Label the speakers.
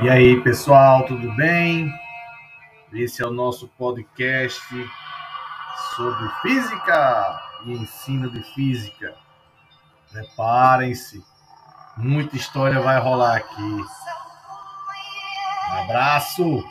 Speaker 1: E aí, pessoal, tudo bem? Esse é o nosso podcast sobre física e ensino de física. Preparem-se, muita história vai rolar aqui. Um abraço!